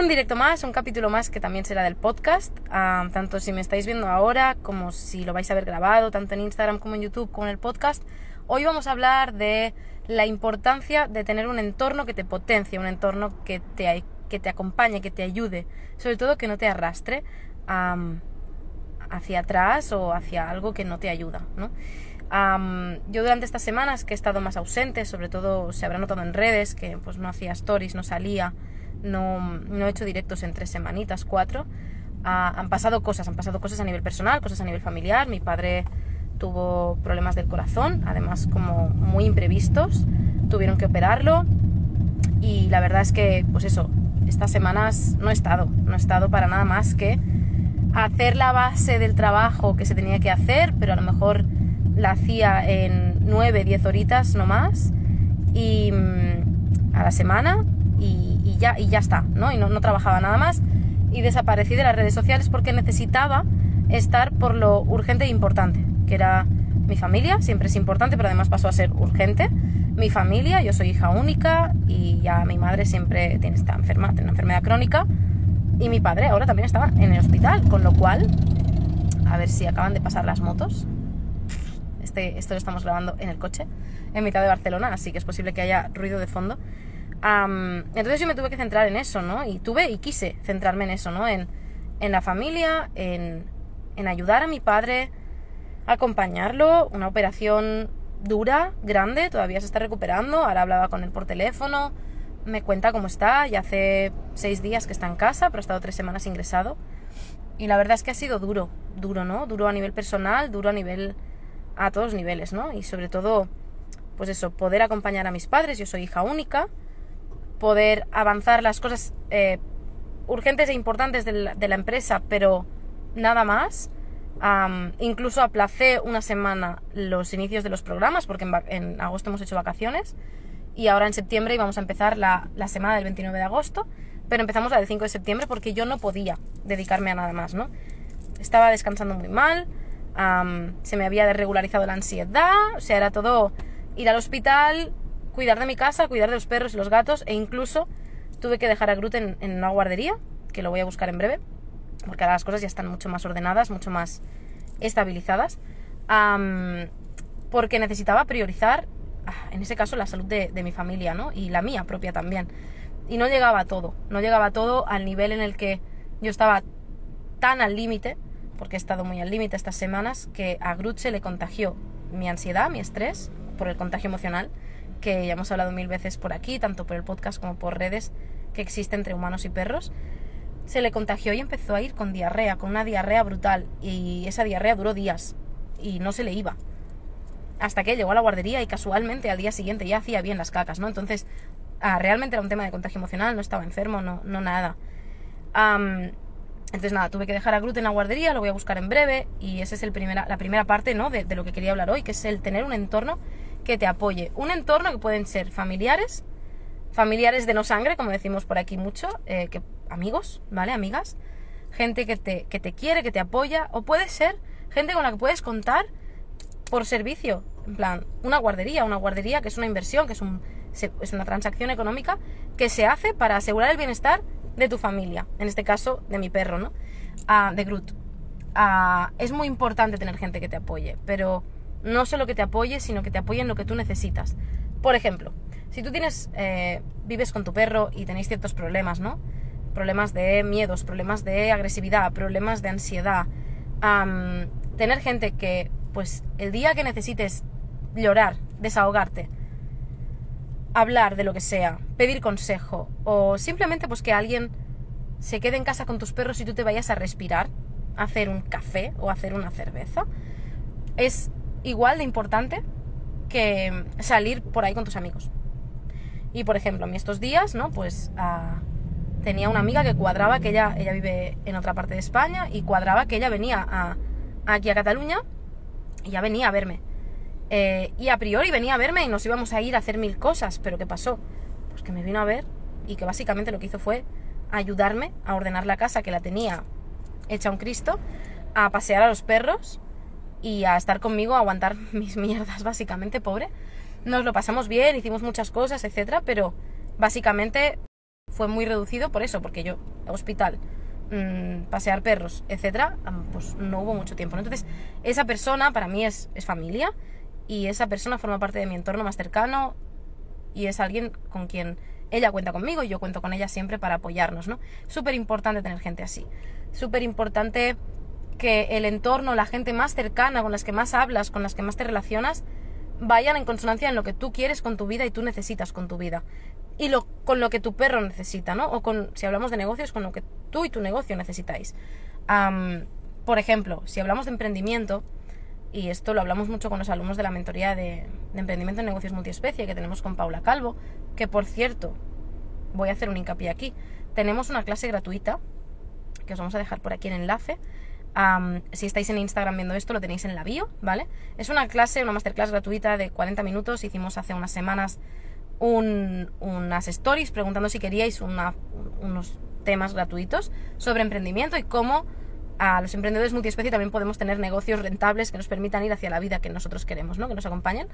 un directo más, un capítulo más que también será del podcast, tanto si me estáis viendo ahora como si lo vais a ver grabado, tanto en Instagram como en YouTube como en el podcast. Hoy vamos a hablar de la importancia de tener un entorno que te potencie, un entorno que te, que te acompañe, que te ayude, sobre todo que no te arrastre hacia atrás o hacia algo que no te ayuda, yo durante estas semanas que he estado más ausente, sobre todo se habrá notado en redes que pues no hacía stories, no salía, no, no he hecho directos en tres semanitas, cuatro. Ah, han pasado cosas, han pasado cosas a nivel personal, cosas a nivel familiar. Mi padre tuvo problemas del corazón, además como muy imprevistos, tuvieron que operarlo y la verdad es que, pues eso, estas semanas no he estado, no he estado para nada más que hacer la base del trabajo que se tenía que hacer, pero a lo mejor la hacía en 9, 10 horitas no más y mm, a la semana y, y ya está, ¿no? Y no, no trabajaba nada más y desaparecí de las redes sociales porque necesitaba estar por lo urgente e importante, que era mi familia, siempre es importante, pero además pasó a ser urgente. Mi familia, yo soy hija única y ya mi madre siempre tiene, está enferma, tiene una enfermedad crónica. Y mi padre ahora también estaba en el hospital, con lo cual, a ver si acaban de pasar las motos. Este, esto lo estamos grabando en el coche, en mitad de Barcelona, así que es posible que haya ruido de fondo entonces yo me tuve que centrar en eso, ¿no? Y tuve y quise centrarme en eso, ¿no? En, en la familia, en, en ayudar a mi padre, acompañarlo, una operación dura, grande, todavía se está recuperando, ahora hablaba con él por teléfono, me cuenta cómo está, ya hace seis días que está en casa, pero ha estado tres semanas ingresado. Y la verdad es que ha sido duro, duro, ¿no? Duro a nivel personal, duro a nivel, a todos niveles, ¿no? Y sobre todo, pues eso, poder acompañar a mis padres, yo soy hija única, poder avanzar las cosas eh, urgentes e importantes de la, empresa, pero nada más. incluso aplacé una semana los inicios de los programas, porque en, agosto hemos hecho vacaciones, y ahora en septiembre íbamos a empezar la, semana del 29 de agosto, pero empezamos la del 5 de septiembre porque yo no podía dedicarme a nada más, ¿no? Estaba descansando muy mal, se me había desregularizado la ansiedad, o sea, era todo ir al hospital, cuidar de mi casa, cuidar de los perros y los gatos e incluso tuve que dejar a Groot en, una guardería, que lo voy a buscar en breve, porque ahora las cosas ya están mucho más ordenadas, mucho más estabilizadas, porque necesitaba priorizar, ah, en ese caso, la salud de, mi familia, ¿no? Y la mía propia también. Y no llegaba todo, no llegaba todo al nivel en el que yo estaba tan al límite, porque he estado muy al límite estas semanas, que a Groot se le contagió mi ansiedad, mi estrés, por el contagio emocional, que ya hemos hablado mil veces por aquí, tanto por el podcast como por redes que existen entre humanos y perros, se le contagió y empezó a ir con diarrea, con una diarrea brutal. Y esa diarrea duró días y no se le iba. Hasta que llegó a la guardería y casualmente al día siguiente ya hacía bien las cacas, ¿no? Entonces, ah, realmente era un tema de contagio emocional, no estaba enfermo, no, no nada. entonces nada, tuve que dejar a Groot en la guardería, lo voy a buscar en breve y esa es el primera, la primera parte ¿no? de, lo que quería hablar hoy, que es el tener un entorno que te apoye. Un entorno que pueden ser familiares, familiares de no sangre, como decimos por aquí mucho, eh, que, amigos, ¿vale? Amigas, gente que te, que te quiere, que te apoya, o puede ser gente con la que puedes contar por servicio, en plan, una guardería, una guardería que es una inversión, que es, un, es una transacción económica que se hace para asegurar el bienestar de tu familia, en este caso de mi perro, ¿no? Ah, de Groot. Ah, es muy importante tener gente que te apoye, pero no solo que te apoye, sino que te apoye en lo que tú necesitas. Por ejemplo, si tú tienes, eh, vives con tu perro y tenéis ciertos problemas, ¿no? Problemas de miedos, problemas de agresividad, problemas de ansiedad. tener gente que, pues, el día que necesites llorar, desahogarte, hablar de lo que sea, pedir consejo, o simplemente pues que alguien se quede en casa con tus perros y tú te vayas a respirar, a hacer un café o hacer una cerveza, es igual de importante que salir por ahí con tus amigos. Y por ejemplo, mí estos días, ¿no? Pues ah, tenía una amiga que cuadraba, que ella, ella vive en otra parte de España, y cuadraba que ella venía a, aquí a Cataluña y ya venía a verme. Eh, y a priori venía a verme y nos íbamos a ir a hacer mil cosas, pero ¿qué pasó? Pues que me vino a ver y que básicamente lo que hizo fue ayudarme a ordenar la casa que la tenía hecha un Cristo, a pasear a los perros y a estar conmigo, a aguantar mis mierdas, básicamente, pobre. Nos lo pasamos bien, hicimos muchas cosas, etcétera, pero básicamente fue muy reducido por eso, porque yo, hospital, mm, pasear perros, etcétera, pues no hubo mucho tiempo. Entonces, esa persona para mí es, es familia y esa persona forma parte de mi entorno más cercano y es alguien con quien ella cuenta conmigo y yo cuento con ella siempre para apoyarnos, ¿no? Súper importante tener gente así. Súper importante que el entorno, la gente más cercana, con las que más hablas, con las que más te relacionas, vayan en consonancia en lo que tú quieres con tu vida y tú necesitas con tu vida. Y lo, con lo que tu perro necesita, ¿no? O con, si hablamos de negocios, con lo que tú y tu negocio necesitáis. por ejemplo, si hablamos de emprendimiento, y esto lo hablamos mucho con los alumnos de la mentoría de, emprendimiento en negocios multiespecie que tenemos con Paula Calvo, que por cierto, voy a hacer un hincapié aquí, tenemos una clase gratuita, que os vamos a dejar por aquí el enlace, si estáis en Instagram viendo esto, lo tenéis en la bio, ¿vale? Es una clase, una masterclass gratuita de 40 minutos. Hicimos hace unas semanas unas stories preguntando si queríais unos temas gratuitos sobre emprendimiento y cómo a los emprendedores multiespecie también podemos tener negocios rentables que nos permitan ir hacia la vida que nosotros queremos, ¿no? Que nos acompañen.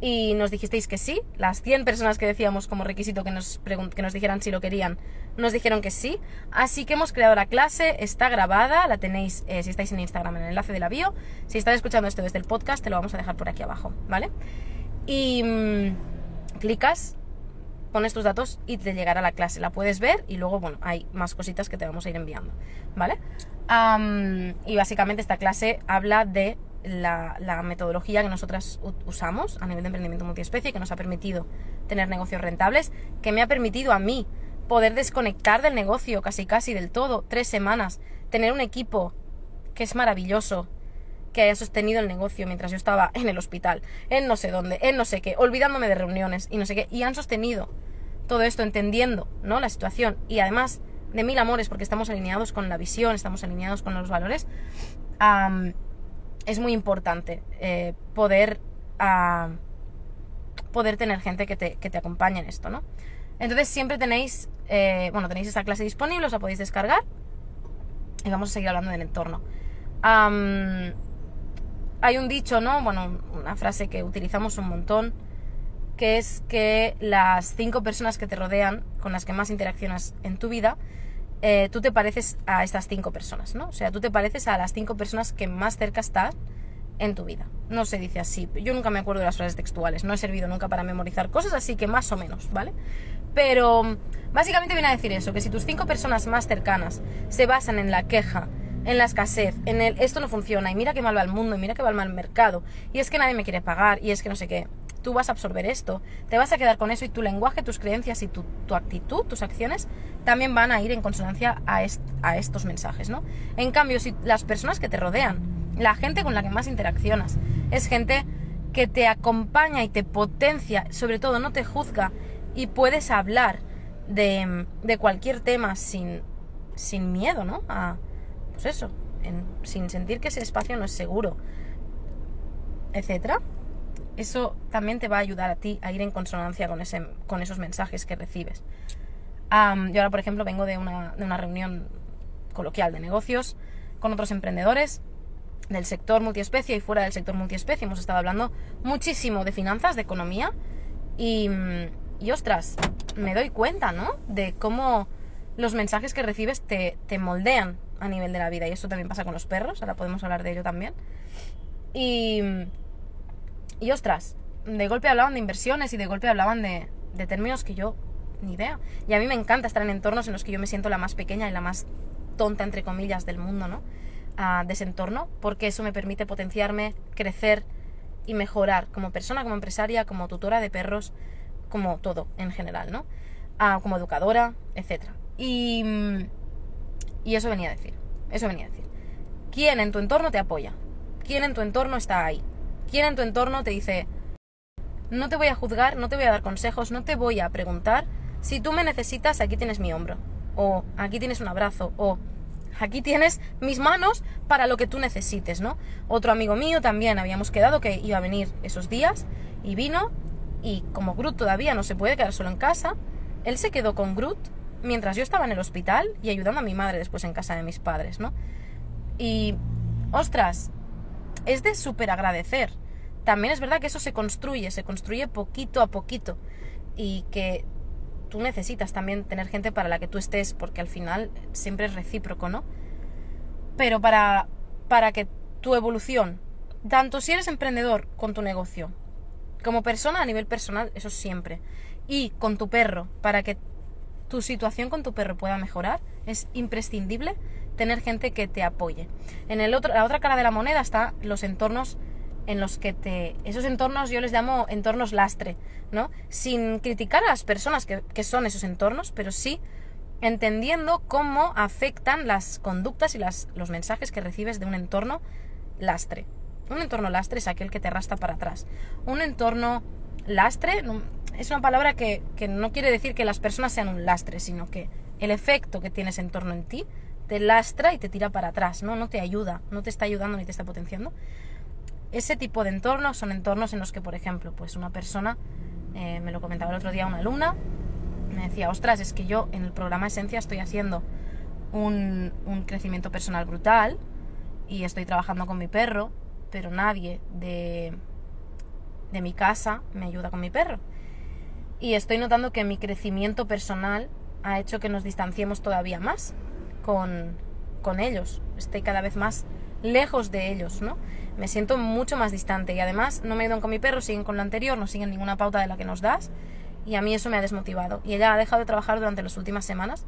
Y nos dijisteis que sí, las 100 personas que decíamos como requisito que nos, que nos dijeran si lo querían, nos dijeron que sí. Así que hemos creado la clase, está grabada, la tenéis eh, si estáis en Instagram en el enlace de la bio. Si estás escuchando esto desde el podcast, te lo vamos a dejar por aquí abajo, ¿vale? Y mm, clicas pones tus datos y te llegará la clase. La puedes ver y luego, bueno, hay más cositas que te vamos a ir enviando, ¿vale? y básicamente esta clase habla de la, metodología que nosotras usamos a nivel de emprendimiento multiespecie, que nos ha permitido tener negocios rentables, que me ha permitido a mí poder desconectar del negocio casi casi del todo, tres semanas, tener un equipo que es maravilloso, que haya sostenido el negocio mientras yo estaba en el hospital, en no sé dónde, en no sé qué, olvidándome de reuniones y no sé qué, y han sostenido todo esto entendiendo, ¿no? La situación y además de mil amores porque estamos alineados con la visión, estamos alineados con los valores, es muy importante eh, poder, poder tener gente que te, que te, acompañe en esto, ¿no? Entonces siempre tenéis, eh, bueno, tenéis esta clase disponible, os la podéis descargar y vamos a seguir hablando del entorno hay un dicho, ¿no? Bueno, una frase que utilizamos un montón, que es que las cinco personas que te rodean, con las que más interaccionas en tu vida, eh, tú te pareces a estas cinco personas, ¿no? O sea, tú te pareces a las cinco personas que más cerca estás en tu vida. No se dice así. Yo nunca me acuerdo de las frases textuales. No he servido nunca para memorizar cosas, así que más o menos, ¿vale? Pero básicamente viene a decir eso, que si tus cinco personas más cercanas se basan en la queja, en la escasez, en el esto no funciona y mira qué mal va el mundo y mira mal va el mercado y es que nadie me quiere pagar y es que no sé qué. Tú vas a absorber esto, te vas a quedar con eso y tu lenguaje, tus creencias y tu, actitud, tus acciones también van a ir en consonancia a, a estos mensajes, ¿no? En cambio, si las personas que te rodean, la gente con la que más interaccionas, es gente que te acompaña y te potencia, sobre todo no te juzga y puedes hablar de, de cualquier tema sin, sin miedo, ¿no? Pues eso, sin sentir que ese espacio no es seguro, etcétera, eso también te va a ayudar a ti a ir en consonancia con, ese, con esos mensajes que recibes. yo ahora, por ejemplo, vengo de una, de una reunión coloquial de negocios con otros emprendedores del sector multiespecie y fuera del sector multiespecie. Hemos estado hablando muchísimo de finanzas, de economía y, y ostras, me doy cuenta, ¿no? De cómo los mensajes que recibes te, te moldean a nivel de la vida. Y eso también pasa con los perros, ahora podemos hablar de ello también. Y, y ostras, de golpe hablaban de inversiones y de golpe hablaban de, de términos que yo ni idea. Y a mí me encanta estar en entornos en los que yo me siento la más pequeña y la más tonta, entre comillas, del mundo, ¿no? de ese entorno, porque eso me permite potenciarme, crecer y mejorar como persona, como empresaria, como tutora de perros, como todo en general, ¿no? como educadora, etc. Y, y eso venía a decir. Eso venía a decir. ¿Quién en tu entorno te apoya? ¿Quién en tu entorno está ahí? ¿Quién en tu entorno te dice, no te voy a juzgar, no te voy a dar consejos, no te voy a preguntar, si tú me necesitas, aquí tienes mi hombro, o aquí tienes un abrazo, o aquí tienes mis manos para lo que tú necesites, ¿no? Otro amigo mío también habíamos quedado que iba a venir esos días y vino y como Groot todavía no se puede quedar solo en casa, él se quedó con Groot mientras yo estaba en el hospital y ayudando a mi madre después en casa de mis padres, ¿no? Y, ostras, es de súper agradecer. También es verdad que eso se construye, se construye poquito a poquito y que tú necesitas también tener gente para la que tú estés, porque al final siempre es recíproco, ¿no? Pero para, para que tu evolución, tanto si eres emprendedor con tu negocio, como persona a nivel personal, eso siempre, y con tu perro, para que tu situación con tu perro pueda mejorar, es imprescindible tener gente que te apoye. En el otro, la otra cara de la moneda está los entornos en los que te... Esos entornos yo les llamo entornos lastre, ¿no? Sin criticar a las personas que, que son esos entornos, pero sí entendiendo cómo afectan las conductas y las, los mensajes que recibes de un entorno lastre. Un entorno lastre es aquel que te arrastra para atrás. Un entorno lastre es una palabra que, que no quiere decir que las personas sean un lastre, sino que el efecto que tienes en torno en ti te lastra y te tira para atrás, ¿no? No te ayuda, no te está ayudando ni te está potenciando. Ese tipo de entornos son entornos en los que, por ejemplo, pues una persona, eh, me lo comentaba el otro día una alumna, me decía, ostras, es que yo en el programa Esencia estoy haciendo un, un crecimiento personal brutal y estoy trabajando con mi perro, pero nadie de, de mi casa me ayuda con mi perro. Y estoy notando que mi crecimiento personal ha hecho que nos distanciemos todavía más con, ellos. Estoy cada vez más lejos de ellos, ¿no? Me siento mucho más distante y además no me ayudan con mi perro, siguen con lo anterior, no siguen ninguna pauta de la que nos das y a mí eso me ha desmotivado. Y ella ha dejado de trabajar durante las últimas semanas,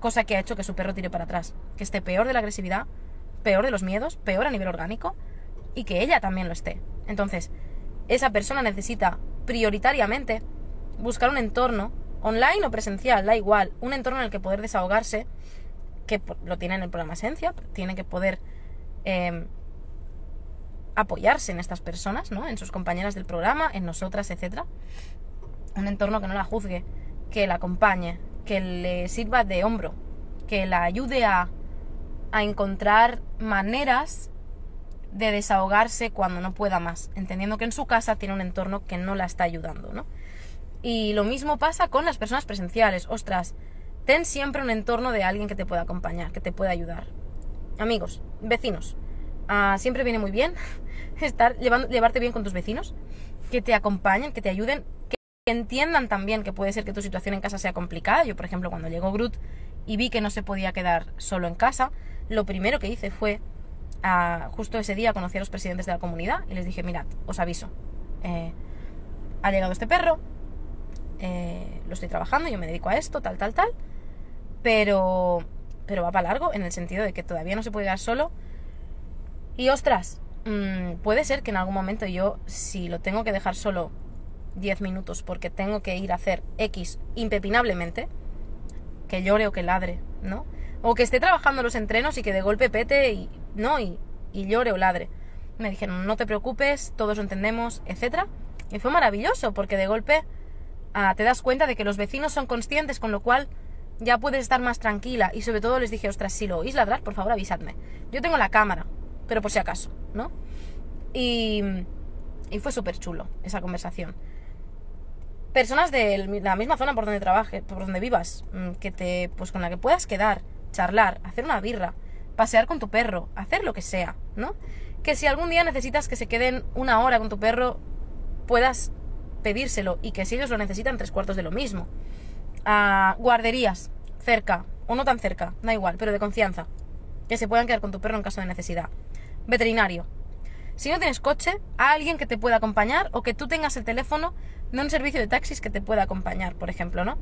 cosa que ha hecho que su perro tire para atrás, que esté peor de la agresividad, peor de los miedos, peor a nivel orgánico y que ella también lo esté. Entonces, esa persona necesita prioritariamente buscar un entorno, online o presencial, da igual, un entorno en el que poder desahogarse, que lo tiene en el programa Esencia, tiene que poder Em, apoyarse en estas personas, ¿no? En sus compañeras del programa, en nosotras, etc. Un entorno que no la juzgue, que la acompañe, que le sirva de hombro, que la ayude a, a encontrar maneras de desahogarse cuando no pueda más, entendiendo que en su casa tiene un entorno que no la está ayudando, ¿no? Y lo mismo pasa con las personas presenciales. Ostras, ten siempre un entorno de alguien que te pueda acompañar, que te pueda ayudar amigos, vecinos. Ah, siempre viene muy bien estar llevando, llevarte bien con tus vecinos, que te acompañen, que te ayuden, que entiendan también que puede ser que tu situación en casa sea complicada. Yo, por ejemplo, cuando llegó Groot y vi que no se podía quedar solo en casa, lo primero que hice fue, ah, justo ese día conocí a los presidentes de la comunidad y les dije, mirad, os aviso, eh, ha llegado este perro, eh, lo estoy trabajando, yo me dedico a esto, tal, tal, tal, pero pero va para largo en el sentido de que todavía no se puede dar solo. Y ostras, mm, puede ser que en algún momento yo, si lo tengo que dejar solo 10 minutos porque tengo que ir a hacer X impepinablemente, que llore o que ladre, ¿no? O que esté trabajando los entrenos y que de golpe pete y, ¿no? Y, y llore o ladre. Me dijeron, no te preocupes, todos lo entendemos, etc. Y fue maravilloso porque de golpe ah, te das cuenta de que los vecinos son conscientes, con lo cual ya puedes estar más tranquila. Y sobre todo les dije, ostras, si lo oís ladrar, por favor avisadme. Yo tengo la cámara, pero por si acaso, ¿no? Y, y fue súper chulo esa conversación. Personas de la misma zona por donde trabajes, por donde vivas, mm, que te, pues con la que puedas quedar, charlar, hacer una birra, pasear con tu perro, hacer lo que sea, ¿no? Que si algún día necesitas que se queden una hora con tu perro, puedas pedírselo y que si ellos lo necesitan, tres cuartos de lo mismo a guarderías cerca o no tan cerca, da igual, pero de confianza, que se puedan quedar con tu perro en caso de necesidad. Veterinario. Si no tienes coche, a alguien que te pueda acompañar o que tú tengas el teléfono de un servicio de taxis que te pueda acompañar, por ejemplo, ¿no?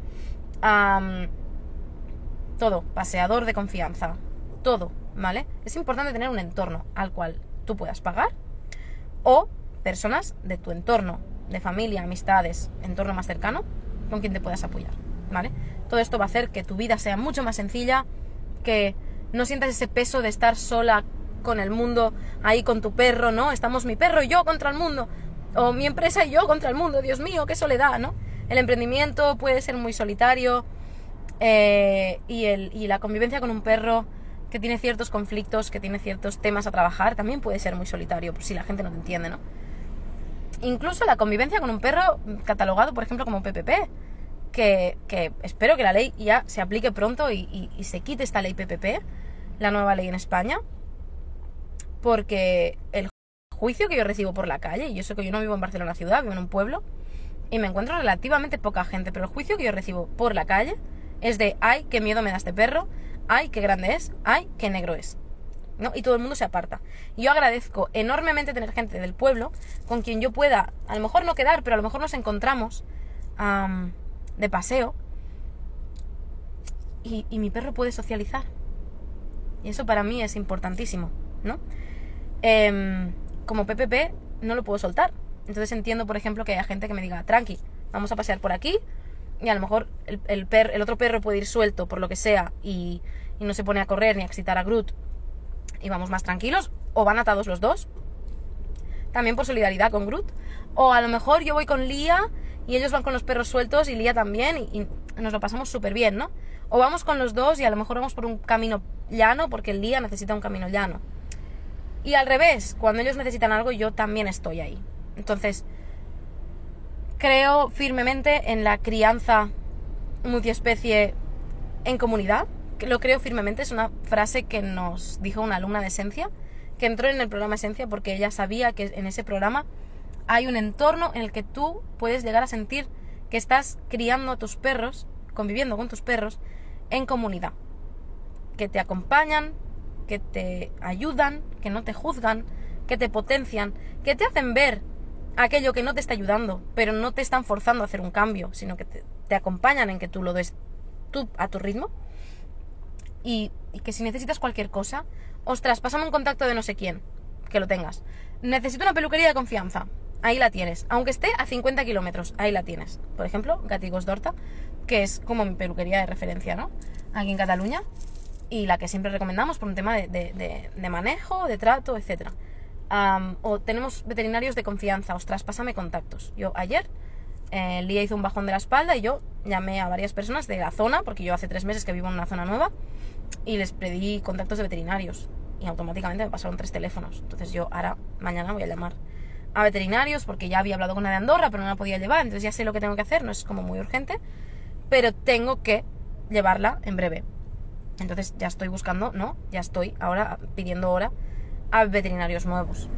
todo, paseador de confianza, todo, ¿vale? Es importante tener un entorno al cual tú puedas pagar o personas de tu entorno, de familia, amistades, entorno más cercano, con quien te puedas apoyar. ¿Vale? Todo esto va a hacer que tu vida sea mucho más sencilla, que no sientas ese peso de estar sola con el mundo, ahí con tu perro, ¿no? Estamos mi perro y yo contra el mundo, o mi empresa y yo contra el mundo, Dios mío, qué soledad, ¿no? El emprendimiento puede ser muy solitario eh, y, el, y la convivencia con un perro que tiene ciertos conflictos, que tiene ciertos temas a trabajar, también puede ser muy solitario, si la gente no te entiende, ¿no? Incluso la convivencia con un perro catalogado, por ejemplo, como PPP, que, espero que la ley ya se aplique pronto y, se quite esta ley PPP, la nueva ley en España, porque el juicio que yo recibo por la calle, y yo sé que yo no vivo en Barcelona ciudad, vivo en un pueblo, y me encuentro relativamente poca gente, pero el juicio que yo recibo por la calle es de, ay, qué miedo me da este perro, ay, qué grande es, ay, qué negro es. ¿no? Y todo el mundo se aparta. Yo agradezco enormemente tener gente del pueblo con quien yo pueda, a lo mejor no quedar, pero a lo mejor nos encontramos de paseo y, y, mi perro puede socializar. Y eso para mí es importantísimo, ¿no? Em, como PPP no lo puedo soltar. Entonces entiendo, por ejemplo, que haya gente que me diga, tranqui, vamos a pasear por aquí y a lo mejor el, el, el otro perro puede ir suelto por lo que sea y, y, no se pone a correr ni a excitar a Groot y vamos más tranquilos, o van atados los dos, también por solidaridad con Groot, o a lo mejor yo voy con Lía y ellos van con los perros sueltos y Lía también y, nos lo pasamos súper bien, ¿no? O vamos con los dos y a lo mejor vamos por un camino llano porque el Lía necesita un camino llano. Y al revés, cuando ellos necesitan algo yo también estoy ahí. Entonces, creo firmemente en la crianza multiespecie en comunidad. Lo creo firmemente, es una frase que nos dijo una alumna de Esencia, que entró en el programa Esencia porque ella sabía que en ese programa hay un entorno en el que tú puedes llegar a sentir que estás criando a tus perros, conviviendo con tus perros, en comunidad. Que te acompañan, que te ayudan, que no te juzgan, que te potencian, que te hacen ver aquello que no te está ayudando, pero no te están forzando a hacer un cambio, sino que te, acompañan en que tú lo des tú a tu ritmo. Y, que si necesitas cualquier cosa, ostras, pásame un contacto de no sé quién, que lo tengas. Necesito una peluquería de confianza, ahí la tienes. Aunque esté a 50 kilómetros, ahí la tienes. Por ejemplo, Gatigos d'Horta, que es como mi peluquería de referencia, ¿no? Aquí en Cataluña. Y la que siempre recomendamos por un tema de, de, manejo, de trato, etcétera o tenemos veterinarios de confianza, ostras, pásame contactos. Yo ayer, eh, Lía hizo un bajón de la espalda y yo llamé a varias personas de la zona, porque yo hace tres meses que vivo en una zona nueva, y les pedí contactos de veterinarios. Y automáticamente me pasaron tres teléfonos. Entonces yo ahora, mañana voy a llamar a veterinarios, porque ya había hablado con una de Andorra, pero no la podía llevar, entonces ya sé lo que tengo que hacer, no es como muy urgente, pero tengo que llevarla en breve. Entonces ya estoy buscando, ¿no? Ya estoy ahora pidiendo hora a veterinarios nuevos.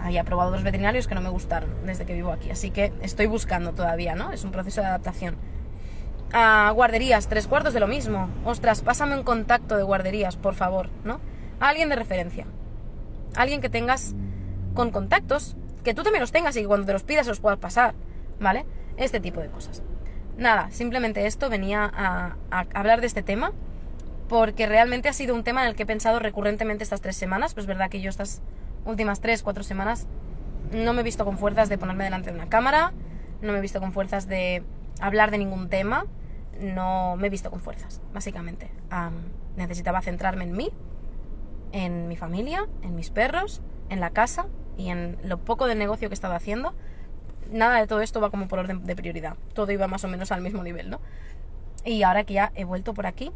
Había probado dos veterinarios que no me gustaron desde que vivo aquí, así que estoy buscando todavía, ¿no? Es un proceso de adaptación. A guarderías, tres cuartos de lo mismo. Ostras, pásame un contacto de guarderías, por favor, ¿no? A alguien de referencia. Alguien que tengas con contactos, que tú también los tengas y que cuando te los pidas los puedas pasar, ¿vale? Este tipo de cosas. Nada, simplemente esto venía a, a hablar de este tema porque realmente ha sido un tema en el que he pensado recurrentemente estas tres semanas, pues es verdad que yo estas últimas tres, cuatro semanas no me he visto con fuerzas de ponerme delante de una cámara, no me he visto con fuerzas de hablar de ningún tema, no me he visto con fuerzas, básicamente. necesitaba centrarme en mí, en mi familia, en mis perros, en la casa y en lo poco de negocio que estaba haciendo. Nada de todo esto va como por orden de prioridad. Todo iba más o menos al mismo nivel, ¿no? Y ahora que ya he vuelto por aquí,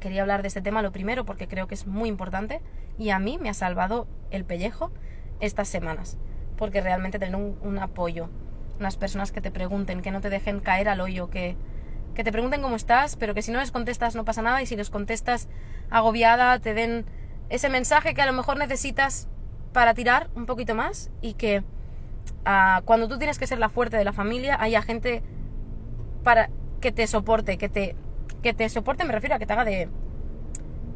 quería hablar de este tema lo primero porque creo que es muy importante y a mí me ha salvado el pellejo estas semanas. Porque realmente tener un, apoyo, unas personas que te pregunten, que no te dejen caer al hoyo, que, que te pregunten cómo estás, pero que si no les contestas no pasa nada y si les contestas agobiada te den ese mensaje que a lo mejor necesitas para tirar un poquito más y que ah, cuando tú tienes que ser la fuerte de la familia haya gente para que te soporte, que te que te soporte me refiero a que te haga de,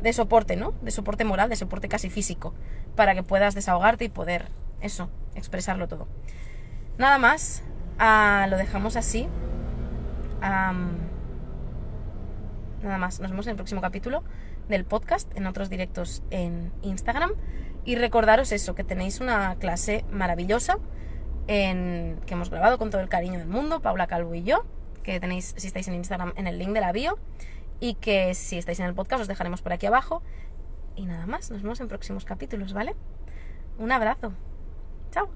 de soporte, ¿no? De soporte moral, de soporte casi físico, para que puedas desahogarte y poder, eso, expresarlo todo. Nada más, ah, lo dejamos así. nada más, nos vemos en el próximo capítulo del podcast, en otros directos en Instagram. Y recordaros eso, que tenéis una clase maravillosa en, que hemos grabado con todo el cariño del mundo, Paula Calvo y yo que tenéis si estáis en Instagram en el link de la bio y que si estáis en el podcast os dejaremos por aquí abajo. Y nada más, nos vemos en próximos capítulos, ¿vale? Un abrazo. Chao.